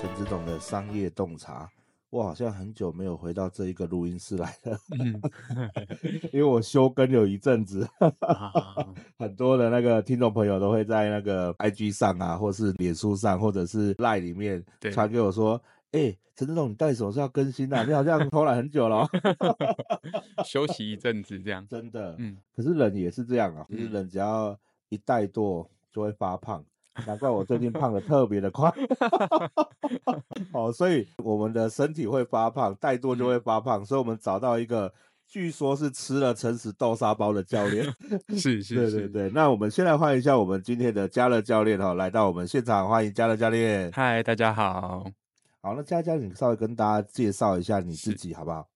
陈执董的商业洞察，我好像很久没有回到这一个录音室来了，嗯、因为我休更有一阵子，很多的那个听众朋友都会在那个 IG 上啊，或是脸书上，或者是 Line 里面传给我说：“哎对，陈志栋，你到底什么时候要更新啊？你好像偷懒很久了，休息一阵子这样。”真的，嗯，可是人也是这样啊，就是人只要一怠惰就会发胖。难怪我最近胖的特别的快，哦，所以我们的身体会发胖，怠惰就会发胖，所以我们找到一个据说是吃了诚实豆沙包的教练，是是，对对对。那我们先来欢迎一下我们今天的嘉乐教练哈，来到我们现场，欢迎嘉乐教练。嗨，大家好。好，那嘉嘉，你稍微跟大家介绍一下你自己好不好？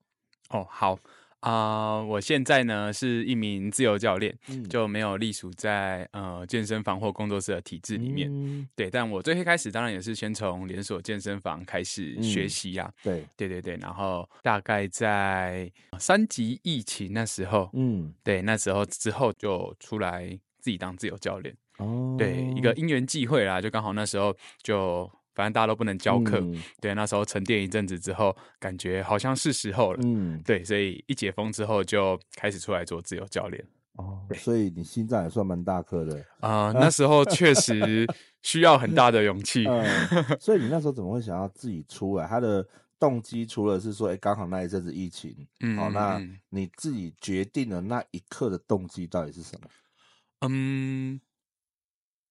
哦，好。啊、呃，我现在呢是一名自由教练，嗯、就没有隶属在呃健身房或工作室的体制里面。嗯、对，但我最一开始当然也是先从连锁健身房开始学习呀、啊。对，对对对，然后大概在三级疫情那时候，嗯，对，那时候之后就出来自己当自由教练。哦，对，一个因缘际会啦，就刚好那时候就。反正大家都不能教课，嗯、对，那时候沉淀一阵子之后，感觉好像是时候了，嗯，对，所以一解封之后就开始出来做自由教练。哦，所以你心脏也算蛮大颗的啊、呃。那时候确实需要很大的勇气、嗯。所以你那时候怎么会想要自己出来？他的动机除了是说，哎，刚好那一阵子疫情，嗯，好，那你自己决定了那一刻的动机到底是什么？嗯，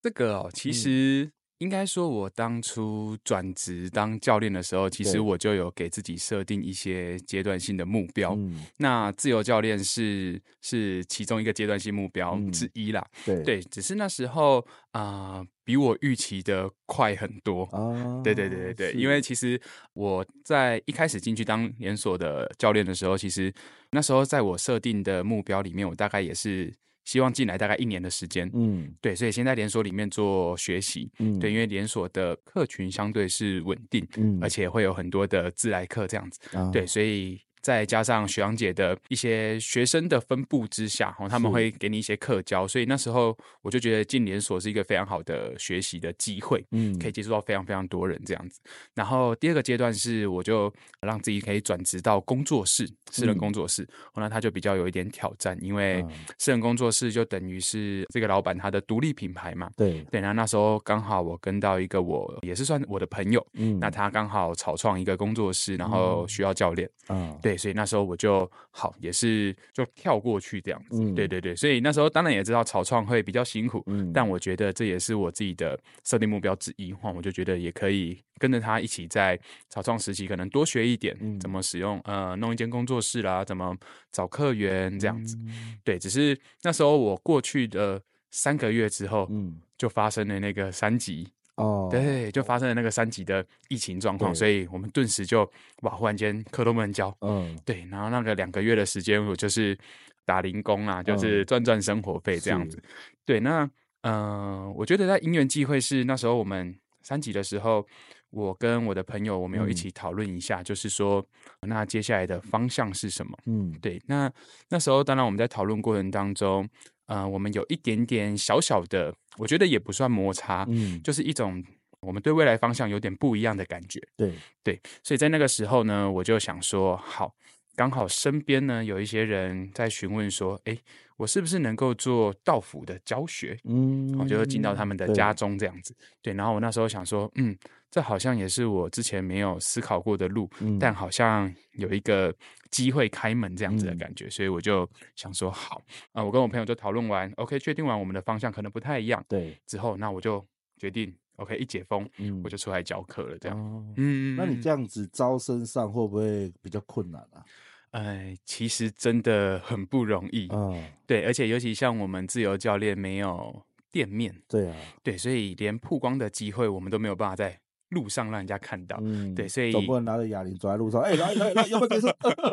这个哦，其实、嗯。应该说，我当初转职当教练的时候，其实我就有给自己设定一些阶段性的目标。嗯、那自由教练是是其中一个阶段性目标之一啦。嗯、对，对，只是那时候啊、呃，比我预期的快很多。啊、对对对对对，因为其实我在一开始进去当连锁的教练的时候，其实那时候在我设定的目标里面，我大概也是。希望进来大概一年的时间，嗯，对，所以先在连锁里面做学习，嗯，对，因为连锁的客群相对是稳定，嗯，而且会有很多的自来客这样子，啊、对，所以。再加上学长姐的一些学生的分布之下，哦，他们会给你一些课教，所以那时候我就觉得进连锁是一个非常好的学习的机会，嗯，可以接触到非常非常多人这样子。然后第二个阶段是，我就让自己可以转职到工作室，私人工作室，嗯，那他就比较有一点挑战，因为私人工作室就等于是这个老板他的独立品牌嘛，对。对。然后那时候刚好我跟到一个我也是算我的朋友，嗯，那他刚好草创一个工作室，然后需要教练，嗯，对。所以那时候我就好，也是就跳过去这样子，嗯、对对对。所以那时候当然也知道草创会比较辛苦，嗯、但我觉得这也是我自己的设定目标之一。哈，我就觉得也可以跟着他一起在草创时期，可能多学一点，嗯、怎么使用呃弄一间工作室啦，怎么找客源这样子。嗯、对，只是那时候我过去的三个月之后，嗯、就发生了那个三级。哦，对，就发生了那个三级的疫情状况，所以我们顿时就哇，忽然间课都不能教，嗯，对，然后那个两个月的时间，我就是打零工啊，就是赚赚生活费这样子。是对，那嗯、呃，我觉得在因缘际会是那时候我们三级的时候，我跟我的朋友我们有一起讨论一下，嗯、就是说那接下来的方向是什么？嗯，对，那那时候当然我们在讨论过程当中。呃，我们有一点点小小的，我觉得也不算摩擦，嗯，就是一种我们对未来方向有点不一样的感觉，对。对，所以在那个时候呢，我就想说，好，刚好身边呢有一些人在询问说，哎，我是不是能够做道府的教学？嗯，我就进到他们的家中这样子，对，对，然后我那时候想说，嗯。这好像也是我之前没有思考过的路，嗯、但好像有一个机会开门这样子的感觉，嗯、所以我就想说好啊、呃，我跟我朋友就讨论完，OK，确定完我们的方向可能不太一样，对，之后那我就决定 OK，一解封，嗯，我就出来教课了，这样。哦、嗯，那你这样子招生上会不会比较困难啊？哎，其实真的很不容易。嗯，对，而且尤其像我们自由教练没有店面，对啊，对，所以连曝光的机会我们都没有办法在路上让人家看到，嗯，对，所以总不能拿着哑铃走在路上，哎、欸，来来来，要不要结束？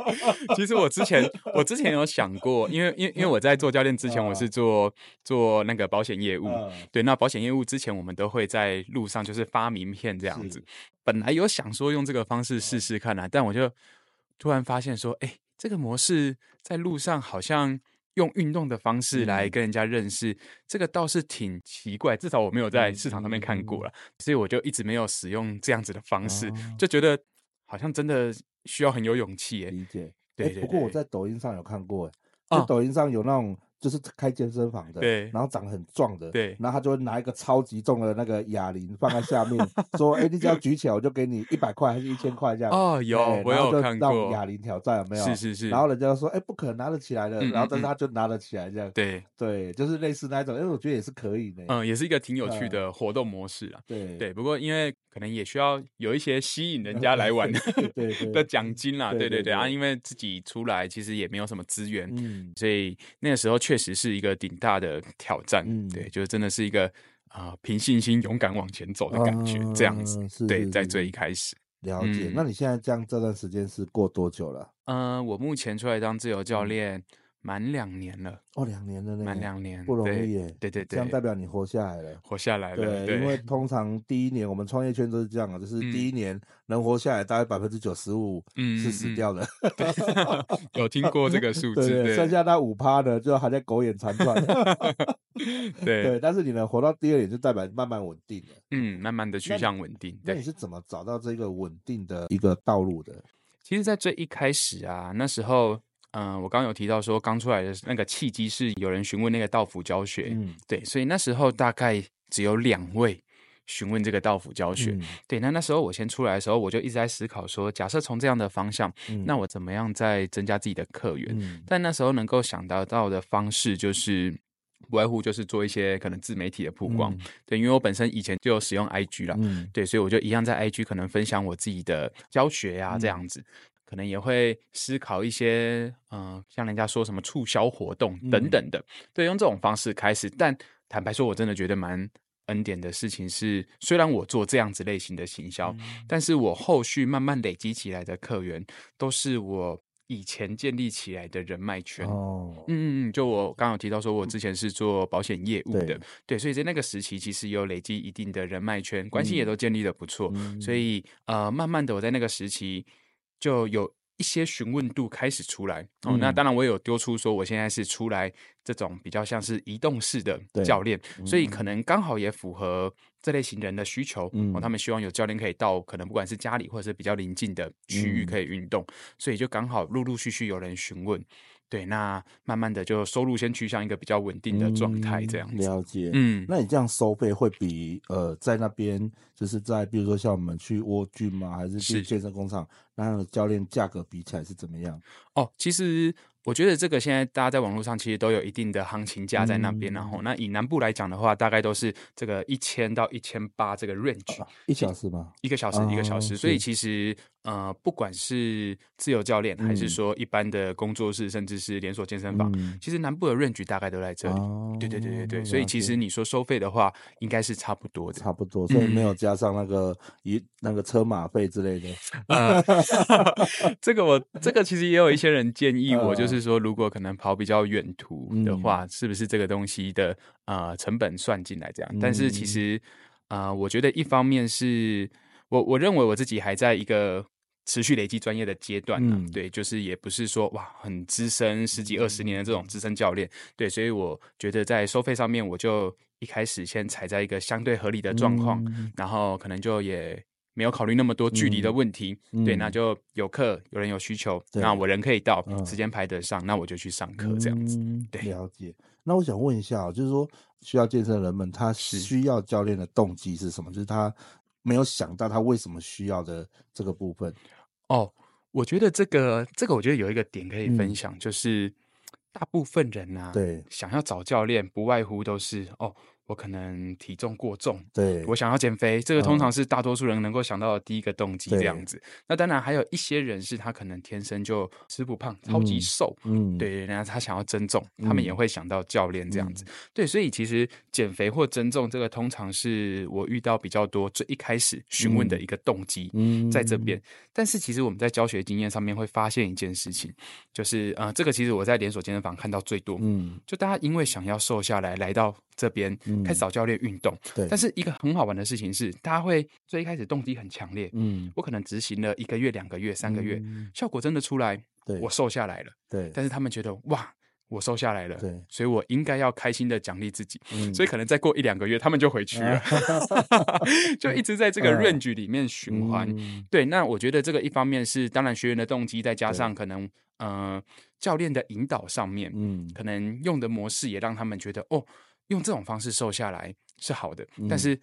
其实我之前我之前有想过，因为因为因为我在做教练之前，我是做做那个保险业务，嗯、对，那保险业务之前我们都会在路上就是发名片这样子，本来有想说用这个方式试试看啊，但我就突然发现说，哎、欸，这个模式在路上好像。用运动的方式来跟人家认识，嗯、这个倒是挺奇怪，至少我没有在市场上面看过了，所以我就一直没有使用这样子的方式，哦、就觉得好像真的需要很有勇气。理解，对，对。不过我在抖音上有看过，在抖音上有那种。就是开健身房的，对，然后长得很壮的，对，然后他就会拿一个超级重的那个哑铃放在下面，说：“哎，你只要举起来，我就给你一百块还是一千块这样。”哦，有，我有看过。哑铃挑战有没有？是是是。然后人家说：“哎，不可能拿得起来的。”然后但是他就拿得起来这样。对对，就是类似那一种，因为我觉得也是可以的。嗯，也是一个挺有趣的活动模式啊。对对，不过因为可能也需要有一些吸引人家来玩 的的奖金啦。对对对啊，因为自己出来其实也没有什么资源，嗯，所以那个时候确实是一个顶。大的挑战，嗯，对，就是真的是一个啊，凭、呃、信心勇敢往前走的感觉，嗯、这样子，是对，在最一开始了解。嗯、那你现在这样这段时间是过多久了？嗯、呃，我目前出来当自由教练。嗯满两年了哦，两年了呢，满两年不容易耶。对对对，这样代表你活下来了，活下来了。对，因为通常第一年我们创业圈都是这样啊，就是第一年能活下来大概百分之九十五是死掉的。有听过这个数字？对，剩下那五趴呢就还在苟延 残喘。对对，但是你能活到第二年，就代表慢慢稳定了。嗯，慢慢的趋向稳定。那你是怎么找到这个稳定的一个道路的？其实，在最一开始啊，那时候。嗯、呃，我刚刚有提到说，刚出来的那个契机是有人询问那个道府教学，嗯，对，所以那时候大概只有两位询问这个道府教学，嗯、对，那那时候我先出来的时候，我就一直在思考说，假设从这样的方向，嗯、那我怎么样再增加自己的客源？嗯、但那时候能够想得到的方式，就是不外乎就是做一些可能自媒体的曝光，嗯、对，因为我本身以前就有使用 IG 了，嗯，对，所以我就一样在 IG 可能分享我自己的教学呀、啊，这样子。嗯可能也会思考一些，嗯、呃，像人家说什么促销活动等等的，嗯、对，用这种方式开始。但坦白说，我真的觉得蛮恩典的事情是，虽然我做这样子类型的行销，嗯、但是我后续慢慢累积起来的客源，都是我以前建立起来的人脉圈。哦，嗯嗯嗯，就我刚刚有提到说，我之前是做保险业务的，对，对，所以在那个时期，其实有累积一定的人脉圈，关系也都建立的不错。嗯、所以，呃，慢慢的我在那个时期。就有一些询问度开始出来。哦，那当然我也有丢出说我现在是出来这种比较像是移动式的教练，所以可能刚好也符合这类型人的需求。哦，他们希望有教练可以到可能不管是家里或者是比较邻近的区域可以运动，所以就刚好陆陆续续有人询问。对，那慢慢的就收入先趋向一个比较稳定的状态，这样子。嗯、了解，嗯，那你这样收费会比呃在那边就是在比如说像我们去沃郡吗？还是去健身工厂，那样的教练价格比起来是怎么样？哦，其实。我觉得这个现在大家在网络上其实都有一定的行情价在那边，然后那以南部来讲的话，大概都是这个一千到一千八这个 range，一小时吗？一个小时一个小时，所以其实呃，不管是自由教练还是说一般的工作室，甚至是连锁健身房，其实南部的 range 大概都在这里。对对对对对，所以其实你说收费的话，应该是差不多的，差不多，所以没有加上那个一那个车马费之类的。呃，这个我这个其实也有一些人建议我，就是。就是说，如果可能跑比较远途的话，嗯、是不是这个东西的呃成本算进来这样？嗯、但是其实啊、呃，我觉得一方面是我我认为我自己还在一个持续累积专业的阶段呢。嗯、对，就是也不是说哇很资深十几二十年的这种资深教练。对，所以我觉得在收费上面，我就一开始先踩在一个相对合理的状况，嗯、然后可能就也。没有考虑那么多距离的问题，嗯、对，那就有课，有人有需求，那我人可以到，嗯、时间排得上，那我就去上课，这样子。嗯、对，了解。那我想问一下，就是说需要健身的人们，他需要教练的动机是什么？是就是他没有想到他为什么需要的这个部分。哦，我觉得这个这个，我觉得有一个点可以分享，嗯、就是大部分人啊，对，想要找教练，不外乎都是哦。我可能体重过重，对，我想要减肥，这个通常是大多数人能够想到的第一个动机，这样子。那当然还有一些人是他可能天生就吃不胖，超级瘦，嗯，对，然后他想要增重，他们也会想到教练这样子。对，所以其实减肥或增重这个通常是我遇到比较多最一开始询问的一个动机，嗯在这边。但是其实我们在教学经验上面会发现一件事情，就是呃，这个其实我在连锁健身房看到最多，嗯，就大家因为想要瘦下来来到这边。开始找教练运动，对。但是一个很好玩的事情是，大家会最一开始动机很强烈，嗯，我可能执行了一个月、两个月、三个月，效果真的出来，对，我瘦下来了，对。但是他们觉得哇，我瘦下来了，对，所以我应该要开心的奖励自己，所以可能再过一两个月，他们就回去了，就一直在这个 range 里面循环。对，那我觉得这个一方面是当然学员的动机，再加上可能呃教练的引导上面，嗯，可能用的模式也让他们觉得哦。用这种方式瘦下来是好的，嗯、但是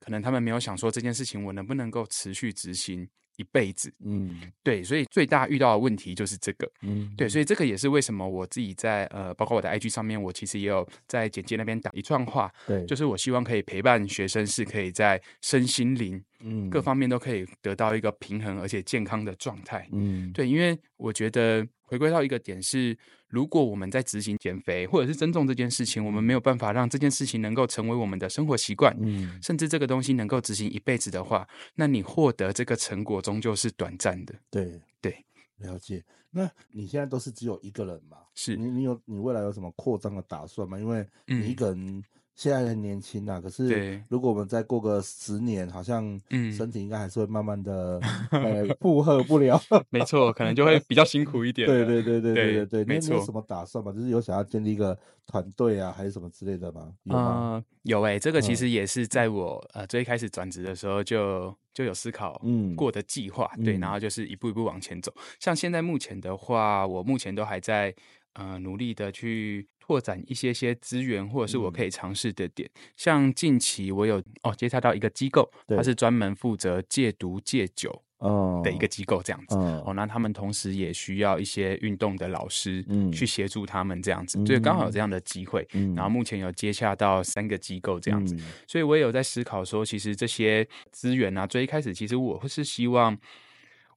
可能他们没有想说这件事情我能不能够持续执行一辈子。嗯，对，所以最大遇到的问题就是这个。嗯，对，所以这个也是为什么我自己在呃，包括我的 IG 上面，我其实也有在简介那边打一串话。对，就是我希望可以陪伴学生，是可以在身心灵嗯各方面都可以得到一个平衡而且健康的状态。嗯，对，因为我觉得。回归到一个点是，如果我们在执行减肥或者是增重这件事情，我们没有办法让这件事情能够成为我们的生活习惯，嗯，甚至这个东西能够执行一辈子的话，那你获得这个成果终究是短暂的。对对，了解。那你现在都是只有一个人吗？是你你有你未来有什么扩张的打算吗？因为你一个人。嗯现在很年轻呐，可是如果我们再过个十年，好像身体应该还是会慢慢的 呃负荷不了。没错，可能就会比较辛苦一点。对对对对对对对，没错。有什么打算吗？就是有想要建立一个团队啊，还是什么之类的吗？有吗？有哎，这个其实也是在我呃最开始转职的时候就就有思考过的计划。对，然后就是一步一步往前走。像现在目前的话，我目前都还在呃努力的去。拓展一些些资源，或者是我可以尝试的点，嗯、像近期我有哦接洽到一个机构，它是专门负责戒毒戒酒哦的一个机构，这样子哦，哦，那他们同时也需要一些运动的老师，嗯，去协助他们这样子，所以刚好有这样的机会，嗯，然后目前有接洽到三个机构这样子，嗯、所以我也有在思考说，其实这些资源啊，最一开始其实我会是希望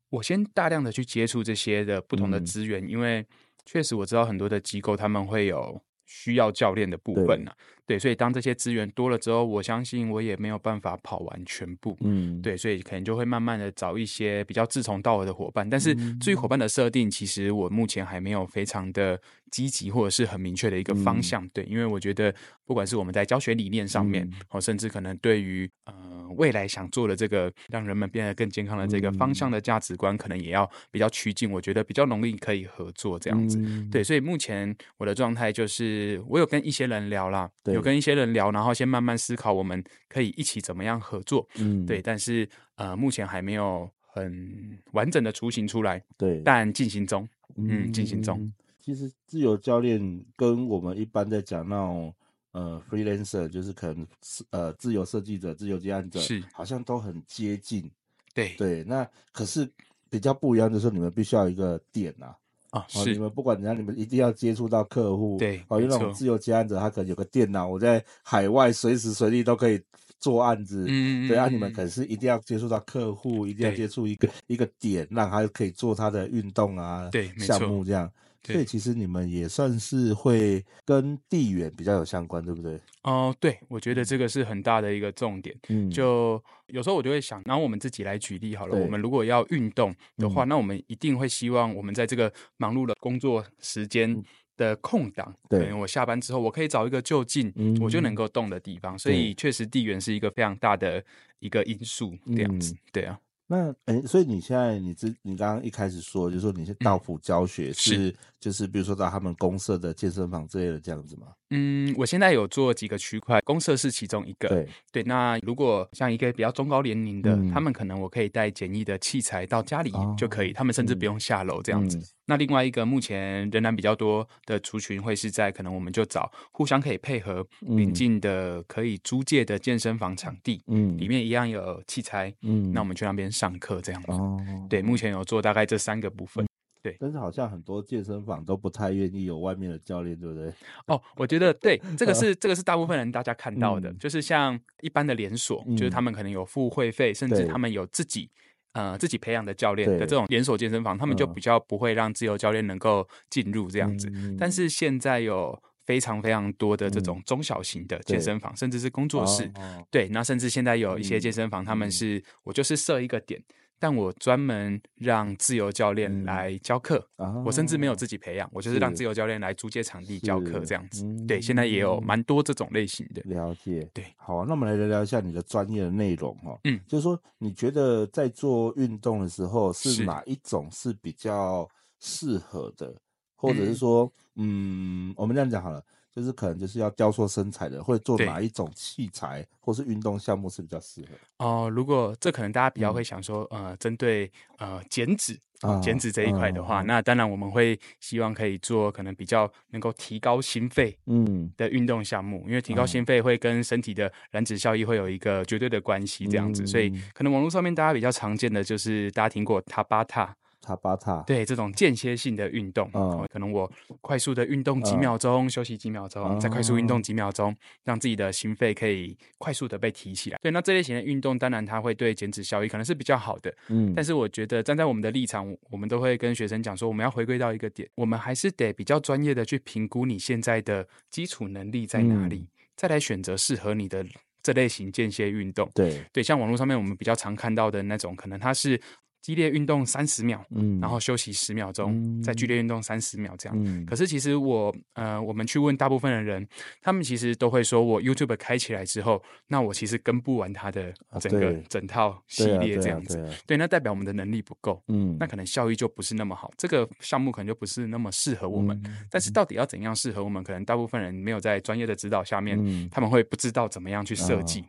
我先大量的去接触这些的不同的资源，嗯、因为。确实，我知道很多的机构他们会有需要教练的部分呢、啊。对，所以当这些资源多了之后，我相信我也没有办法跑完全部。嗯，对，所以可能就会慢慢的找一些比较志同道合的伙伴。但是至于伙伴的设定，其实我目前还没有非常的积极或者是很明确的一个方向。嗯、对，因为我觉得不管是我们在教学理念上面，哦、嗯，甚至可能对于呃未来想做的这个让人们变得更健康的这个方向的价值观，可能也要比较趋近。我觉得比较容易可以合作这样子。嗯、对，所以目前我的状态就是，我有跟一些人聊啦。对。有跟一些人聊，然后先慢慢思考，我们可以一起怎么样合作。嗯，对，但是呃，目前还没有很完整的雏形出来。对，但进行中。嗯，进行中。其实自由教练跟我们一般在讲那种呃 freelancer，就是可能呃自由设计者、自由接案者，是好像都很接近。对对，那可是比较不一样的是，你们必须要有一个点啊。啊，是你们不管怎样，你们一定要接触到客户。对，哦，因为那种自由接案者，他可能有个电脑，我在海外随时随地都可以做案子。嗯嗯。对啊，你们可是一定要接触到客户，一定要接触一个一个点，让他可以做他的运动啊，对，项目这样。所以其实你们也算是会跟地缘比较有相关，对不对？哦、呃，对，我觉得这个是很大的一个重点。嗯，就有时候我就会想，然后我们自己来举例好了。我们如果要运动的话，嗯、那我们一定会希望我们在这个忙碌的工作时间的空档，对，我下班之后我可以找一个就近，嗯、我就能够动的地方。所以确实地缘是一个非常大的一个因素，这样子。嗯、对啊。那哎，所以你现在你之你刚刚一开始说，就是说你是道府教学，是，是就是比如说到他们公社的健身房之类的这样子吗？嗯，我现在有做几个区块，公社是其中一个。对对，那如果像一个比较中高年龄的，嗯、他们可能我可以带简易的器材到家里就可以，哦、他们甚至不用下楼这样子。那另外一个目前仍然比较多的族群会是在可能我们就找互相可以配合邻近的可以租借的健身房场地，嗯，里面一样有器材，嗯，那我们去那边上课这样子。哦，对，目前有做大概这三个部分。对，但是好像很多健身房都不太愿意有外面的教练，对不对？哦，我觉得 对，这个是这个是大部分人大家看到的，嗯、就是像一般的连锁，嗯、就是他们可能有付会费，甚至他们有自己呃自己培养的教练的这种连锁健身房，他们就比较不会让自由教练能够进入这样子。嗯、但是现在有。非常非常多的这种中小型的健身房，嗯、甚至是工。作室，哦、对，那甚至现在有一些健身房，嗯、他们是我就是设一个点，但我专门让自由教练来教课，嗯、我甚至没有自己培养，我就是让自由教练来租借场地教课这样子。嗯、对，现在也有蛮多这种类型的。了解，对，好，那我们来聊聊一下你的专业的内容哈。嗯，就是说你觉得在做运动的时候，是哪一种是比较适合的？或者是说，嗯，嗯，我们这样讲好了，就是可能就是要雕塑身材的，会做哪一种器材或是运动项目是比较适合？哦、呃，如果这可能大家比较会想说，嗯、呃，针对呃减脂、啊、减脂这一块的话，嗯、那当然我们会希望可以做可能比较能够提高心肺嗯。的运动项目，嗯、因为提高心肺会跟身体的燃脂效益会有一个绝对的关系，这样子，嗯、所以可能网络上面大家比较常见的就是大家听过塔巴塔。塔巴塔，对这种间歇性的运动，嗯，可能我快速的运动几秒钟，嗯、休息几秒钟，嗯、再快速运动几秒钟，嗯、让自己的心肺可以快速的被提起来。对，那这类型的运动，当然它会对减脂效益可能是比较好的，嗯，但是我觉得站在我们的立场，我们都会跟学生讲说，我们要回归到一个点，我们还是得比较专业的去评估你现在的基础能力在哪里，嗯、再来选择适合你的这类型间歇运动。对，对，像网络上面我们比较常看到的那种，可能它是。激烈运动三十秒，嗯，然后休息十秒钟，嗯、再剧烈运动三十秒，这样。嗯、可是其实我，呃，我们去问大部分的人，他们其实都会说，我 YouTube 开起来之后，那我其实跟不完他的整个、啊、整套系列这样子。对，那代表我们的能力不够，嗯，那可能效益就不是那么好，这个项目可能就不是那么适合我们。嗯、但是到底要怎样适合我们？可能大部分人没有在专业的指导下面，嗯、他们会不知道怎么样去设计。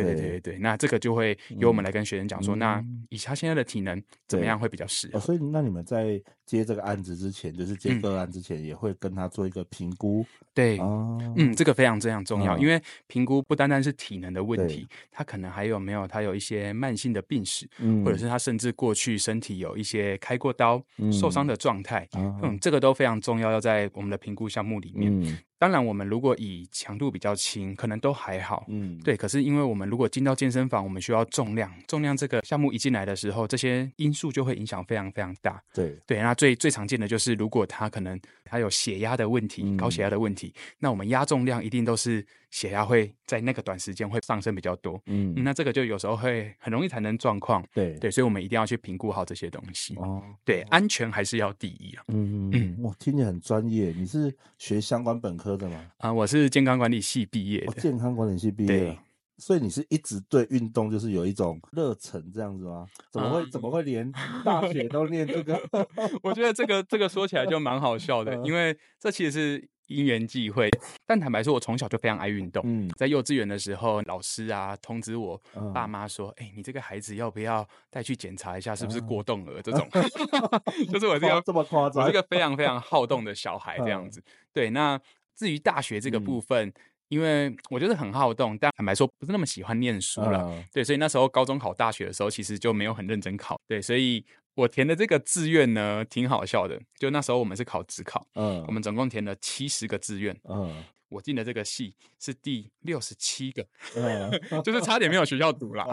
啊对对对对，那这个就会由我们来跟学生讲说，嗯、那以他现在的体能怎么样会比较适合？哦，所以那你们在接这个案子之前，就是接个案之前，也会跟他做一个评估。对，哦、嗯，这个非常非常重要，哦、因为评估不单单是体能的问题，他可能还有没有他有一些慢性的病史，嗯、或者是他甚至过去身体有一些开过刀、嗯、受伤的状态，嗯，嗯，这个都非常重要，要在我们的评估项目里面。嗯当然，我们如果以强度比较轻，可能都还好。嗯，对。可是，因为我们如果进到健身房，我们需要重量，重量这个项目一进来的时候，这些因素就会影响非常非常大。对对，那最最常见的就是，如果他可能他有血压的问题，嗯、高血压的问题，那我们压重量一定都是。血压会在那个短时间会上升比较多，嗯，那这个就有时候会很容易产生状况，对对，所以我们一定要去评估好这些东西哦，对，安全还是要第一啊，嗯嗯，我，听你很专业，你是学相关本科的吗？啊，我是健康管理系毕业的，健康管理系毕业，对，所以你是一直对运动就是有一种热忱这样子吗？怎么会怎么会连大学都念这个？我觉得这个这个说起来就蛮好笑的，因为这其实是。因缘际会，但坦白说，我从小就非常爱运动。嗯，在幼稚园的时候，老师啊通知我爸妈说：“哎、嗯欸，你这个孩子要不要带去检查一下，是不是过动儿？”这种，就是我这个这么夸张，我是个非常非常好动的小孩这样子。嗯、对，那至于大学这个部分，嗯、因为我就是很好动，但坦白说不是那么喜欢念书了。嗯、对，所以那时候高中考大学的时候，其实就没有很认真考。对，所以。我填的这个志愿呢，挺好笑的。就那时候我们是考职考，嗯，我们总共填了七十个志愿，嗯，我进的这个系是第六十七个，嗯，就是差点没有学校读了，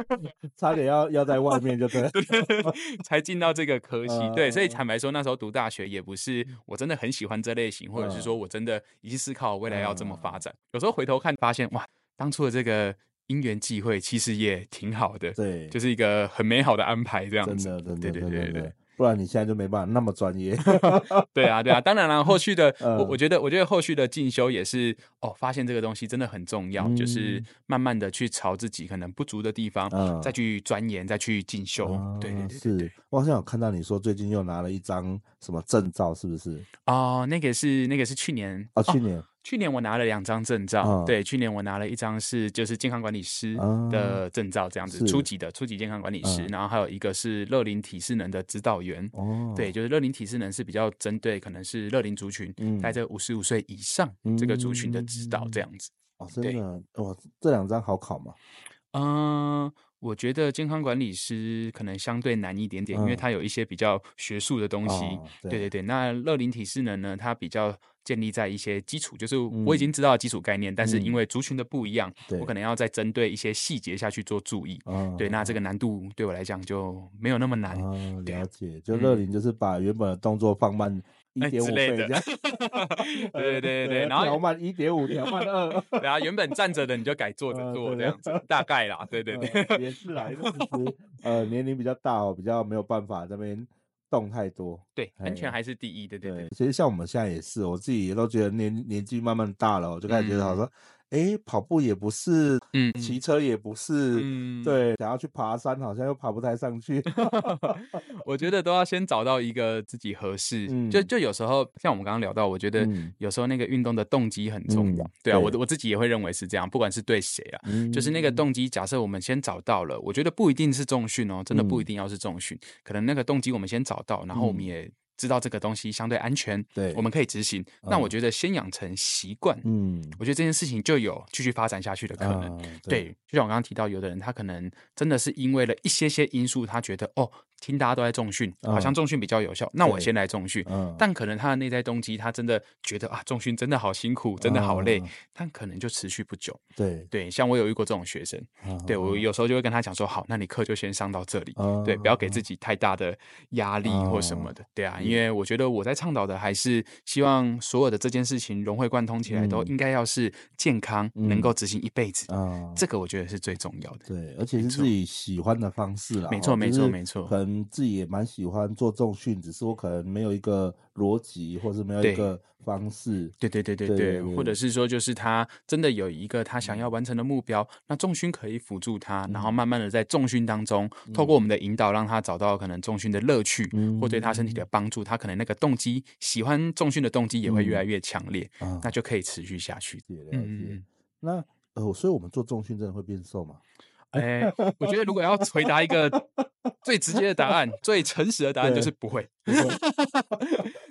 差点要要在外面就对，对，才进到这个科系。对，所以坦白说，那时候读大学也不是我真的很喜欢这类型，或者是说我真的已经思考未来要这么发展。有时候回头看，发现哇，当初的这个。因缘际会，其实也挺好的，对，就是一个很美好的安排，这样子，真的，真的，对对对对，不然你现在就没办法那么专业。对啊，对啊，当然了，后续的，我我觉得，我觉得后续的进修也是，哦，发现这个东西真的很重要，就是慢慢的去朝自己可能不足的地方，再去钻研，再去进修。对对对，是我好像有看到你说最近又拿了一张什么证照，是不是？哦，那个是那个是去年哦，去年。去年我拿了两张证照，哦、对，去年我拿了一张是就是健康管理师的证照，这样子、哦、初级的初级健康管理师，嗯、然后还有一个是乐龄体适能的指导员，哦，对，就是乐龄体适能是比较针对可能是乐龄族群，在这五十五岁以上这个族群的指导这样子。哦，真的，对哇，这两张好考吗？嗯。我觉得健康管理师可能相对难一点点，嗯、因为它有一些比较学术的东西。哦、对，对对对，那乐龄体适能呢，它比较建立在一些基础，就是我已经知道基础概念，嗯、但是因为族群的不一样，嗯、我可能要再针对一些细节下去做注意。嗯、对，那这个难度对我来讲就没有那么难。嗯、了解，就乐龄就是把原本的动作放慢。一点五倍这样，对对对对，然后调慢一点五，调慢二，然后，原本站着的你就改坐着坐这样子，大概啦，对对对，也是啦，其实呃年龄比较大哦，比较没有办法这边动太多，对，安全还是第一，对对对。其实像我们现在也是，我自己也都觉得年年纪慢慢大了，我就开始觉得好像。哎，跑步也不是，嗯，骑车也不是，嗯，对，想要去爬山，好像又爬不太上去。我觉得都要先找到一个自己合适，嗯、就就有时候像我们刚刚聊到，我觉得有时候那个运动的动机很重要。嗯、对啊，对我我自己也会认为是这样，不管是对谁啊，嗯、就是那个动机。假设我们先找到了，我觉得不一定是重训哦，真的不一定要是重训，嗯、可能那个动机我们先找到，然后我们也。知道这个东西相对安全，对，我们可以执行。那我觉得先养成习惯，嗯，我觉得这件事情就有继续发展下去的可能。对，就像我刚刚提到，有的人他可能真的是因为了一些些因素，他觉得哦，听大家都在重训，好像重训比较有效，那我先来重训。但可能他的内在动机，他真的觉得啊，重训真的好辛苦，真的好累，但可能就持续不久。对对，像我有遇过这种学生，对，我有时候就会跟他讲说，好，那你课就先上到这里，对，不要给自己太大的压力或什么的，对啊。因为我觉得我在倡导的还是希望所有的这件事情融会贯通起来，都应该要是健康，能够执行一辈子。这个我觉得是最重要的。对，而且是自己喜欢的方式啦。没错，没错，没错。可能自己也蛮喜欢做重训，只是我可能没有一个逻辑，或是没有一个方式。对，对，对，对，对，或者是说，就是他真的有一个他想要完成的目标，那重训可以辅助他，然后慢慢的在重训当中，透过我们的引导，让他找到可能重训的乐趣，或对他身体的帮助，他可能那个动机，喜欢重训的动机也会越来越强烈，那就可以持续下去。嗯，那呃，所以我们做重训真的会变瘦吗？哎，我觉得如果要回答一个最直接的答案，最诚实的答案就是不会。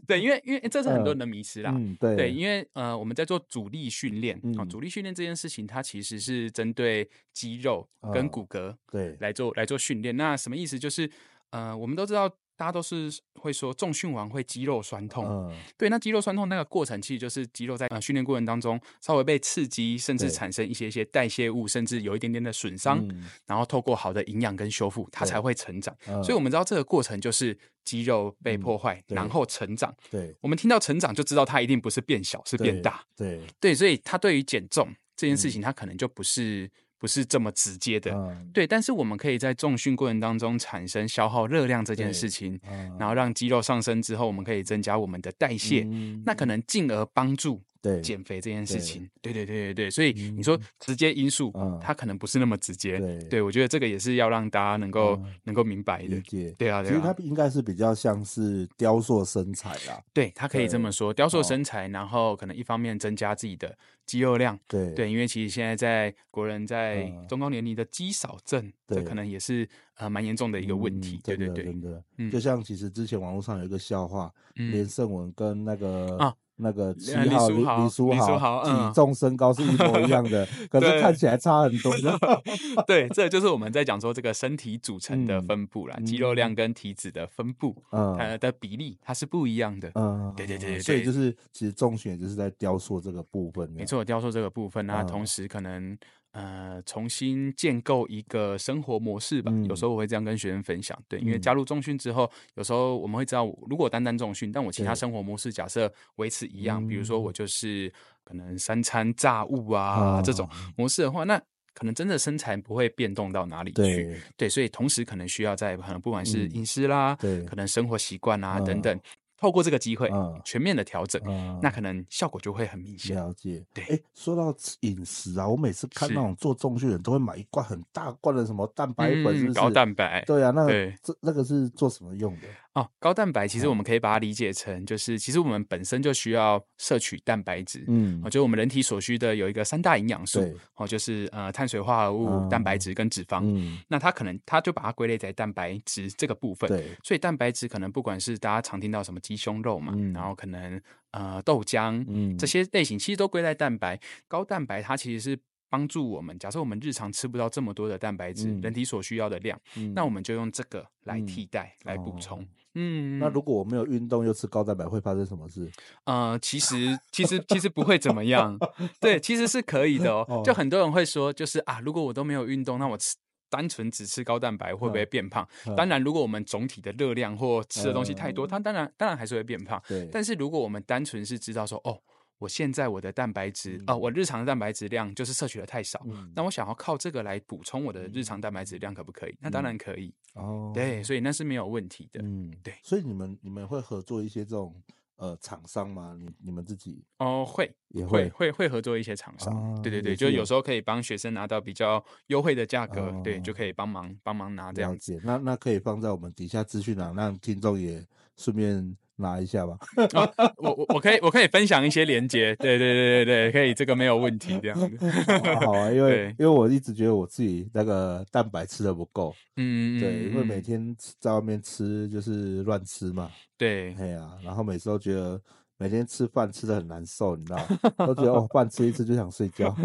对，因为因为这是很多人的迷失啦。对，因为呃，我们在做阻力训练啊，阻力训练这件事情，它其实是针对肌肉跟骨骼对来做来做训练。那什么意思？就是呃，我们都知道。大家都是会说重训完会肌肉酸痛，嗯，对，那肌肉酸痛那个过程，其实就是肌肉在呃训练过程当中稍微被刺激，甚至产生一些一些代谢物，甚至有一点点的损伤，嗯、然后透过好的营养跟修复，它才会成长。嗯、所以我们知道这个过程就是肌肉被破坏，嗯、然后成长。对，我们听到成长就知道它一定不是变小，是变大。对，对，对，所以它对于减重这件事情，它可能就不是。不是这么直接的，嗯、对，但是我们可以在重训过程当中产生消耗热量这件事情，嗯、然后让肌肉上升之后，我们可以增加我们的代谢，嗯、那可能进而帮助。对减肥这件事情，对对对对对，所以你说直接因素，嗯它可能不是那么直接。对，我觉得这个也是要让大家能够能够明白的。对啊，其实它应该是比较像是雕塑身材啦。对，它可以这么说，雕塑身材，然后可能一方面增加自己的肌肉量。对对，因为其实现在在国人在中高年龄的肌少症，这可能也是呃蛮严重的一个问题。对对对，真的，就像其实之前网络上有一个笑话，连胜文跟那个啊。那个七号李李书豪体重身高是一模一样的，可是看起来差很多。对，这就是我们在讲说这个身体组成的分布啦，肌肉量跟体脂的分布，它的比例它是不一样的。嗯，对对对，所以就是其实重选就是在雕塑这个部分。没错，雕塑这个部分，那同时可能。呃，重新建构一个生活模式吧。嗯、有时候我会这样跟学生分享，对，因为加入重训之后，有时候我们会知道，如果单单重训，但我其他生活模式假设维持一样，比如说我就是可能三餐炸物啊、嗯、这种。模式的话，那可能真的身材不会变动到哪里去。对，对，所以同时可能需要在可能不管是饮食啦，嗯、对，可能生活习惯啊、嗯、等等。透过这个机会，全面的调整，那可能效果就会很明显。了解，对。哎，说到饮食啊，我每次看那种做重训的人都会买一罐很大罐的什么蛋白粉，是不是？高蛋白。对啊，那这那个是做什么用的？哦，高蛋白其实我们可以把它理解成，就是其实我们本身就需要摄取蛋白质，嗯，我觉得我们人体所需的有一个三大营养素，哦，就是呃碳水化合物、蛋白质跟脂肪，嗯，那它可能它就把它归类在蛋白质这个部分，对，所以蛋白质可能不管是大家常听到什么鸡胸肉嘛，然后可能呃豆浆，嗯，这些类型其实都归在蛋白，高蛋白它其实是。帮助我们。假设我们日常吃不到这么多的蛋白质，嗯、人体所需要的量，嗯、那我们就用这个来替代、嗯、来补充。哦、嗯，那如果我没有运动又吃高蛋白，会发生什么事？呃，其实其实其实不会怎么样。对，其实是可以的哦。哦就很多人会说，就是啊，如果我都没有运动，那我吃。单纯只吃高蛋白会不会变胖？当然，如果我们总体的热量或吃的东西太多，它当然当然还是会变胖。对。但是如果我们单纯是知道说，哦，我现在我的蛋白质，哦，我日常的蛋白质量就是摄取的太少，那我想要靠这个来补充我的日常蛋白质量，可不可以？那当然可以。哦。对，所以那是没有问题的。嗯，对。所以你们你们会合作一些这种。呃，厂商吗？你你们自己哦，会也会会会合作一些厂商，啊、对对对，就有时候可以帮学生拿到比较优惠的价格，啊、对，就可以帮忙帮忙拿这样子。那那可以放在我们底下资讯栏，让听众也顺便。拿一下吧，哦、我我我可以我可以分享一些连接，对对对对对，可以，这个没有问题，这样子。好啊，因为因为我一直觉得我自己那个蛋白吃的不够，嗯，对，因为每天在外面吃就是乱吃嘛，对，哎呀、啊，然后每次都觉得。每天吃饭吃的很难受，你知道吗？都觉得哦，饭吃一次就想睡觉。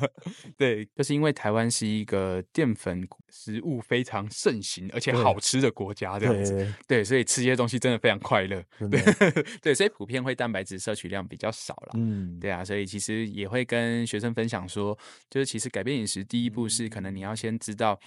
对，就是因为台湾是一个淀粉食物非常盛行而且好吃的国家，这样子。对，对，所以吃这些东西真的非常快乐。的对，对，所以普遍会蛋白质摄取量比较少了。嗯，对啊，所以其实也会跟学生分享说，就是其实改变饮食第一步是可能你要先知道。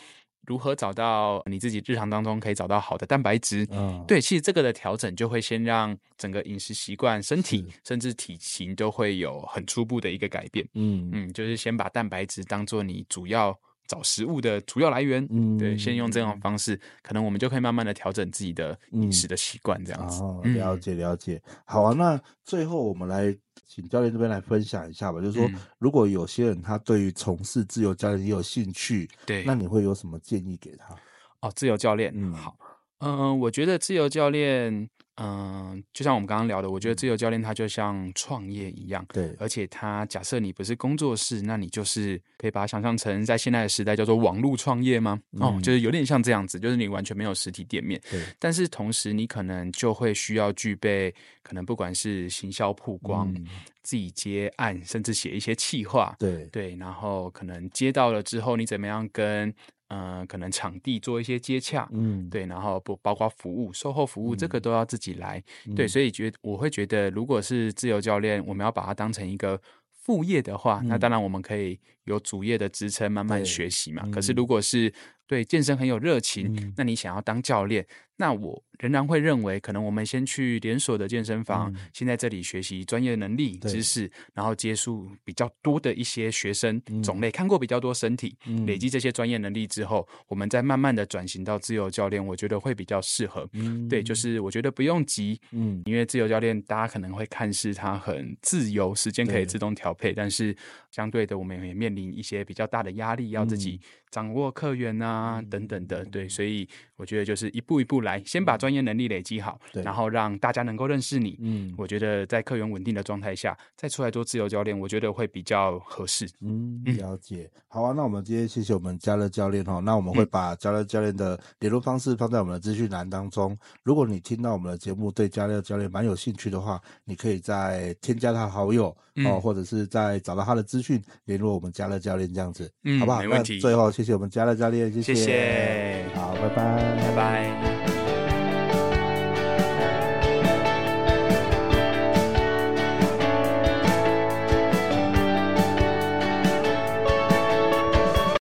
如何找到你自己日常当中可以找到好的蛋白质？嗯，对，其实这个的调整就会先让整个饮食习惯、身体甚至体型都会有很初步的一个改变。嗯嗯，就是先把蛋白质当做你主要。找食物的主要来源，嗯，对，先用这种方式，可能我们就可以慢慢的调整自己的饮食的习惯，这样子。哦，了解了解。好啊，那最后我们来请教练这边来分享一下吧，就是说，如果有些人他对于从事自由教练也有兴趣，对，那你会有什么建议给他？哦，自由教练，嗯，好，嗯，我觉得自由教练。嗯，就像我们刚刚聊的，我觉得自由教练他就像创业一样，对，而且他假设你不是工作室，那你就是可以把它想象成在现在的时代叫做网络创业吗？嗯、哦，就是有点像这样子，就是你完全没有实体店面，对，但是同时你可能就会需要具备，可能不管是行销曝光、嗯、自己接案，甚至写一些企划，对。对，然后可能接到了之后，你怎么样跟。嗯、呃，可能场地做一些接洽，嗯，对，然后不包括服务、售后服务，这个都要自己来，嗯、对，所以觉我会觉得，如果是自由教练，我们要把它当成一个副业的话，嗯、那当然我们可以有主业的支撑，慢慢学习嘛。嗯、可是如果是对健身很有热情，嗯、那你想要当教练，那我仍然会认为，可能我们先去连锁的健身房，嗯、先在这里学习专业能力、知识，然后接触比较多的一些学生、嗯、种类，看过比较多身体，嗯、累积这些专业能力之后，我们再慢慢的转型到自由教练，我觉得会比较适合。嗯、对，就是我觉得不用急，嗯，因为自由教练大家可能会看似他很自由，时间可以自动调配，但是相对的，我们也面临一些比较大的压力，要自己掌握客源啊、嗯、等等的。对，所以我觉得就是一步一步来。先把专业能力累积好，对然后让大家能够认识你。嗯，我觉得在客源稳定的状态下，再出来做自由教练，我觉得会比较合适。嗯，了解。好啊，那我们今天谢谢我们嘉乐教练哦。那我们会把嘉乐教练的联络方式放在我们的资讯栏当中。如果你听到我们的节目对嘉乐教练蛮有兴趣的话，你可以再添加他好友哦，或者是再找到他的资讯联络我们嘉乐教练这样子，嗯，好不好？没问题。最后谢谢我们嘉乐教练，谢谢。谢谢。好，拜拜，拜拜。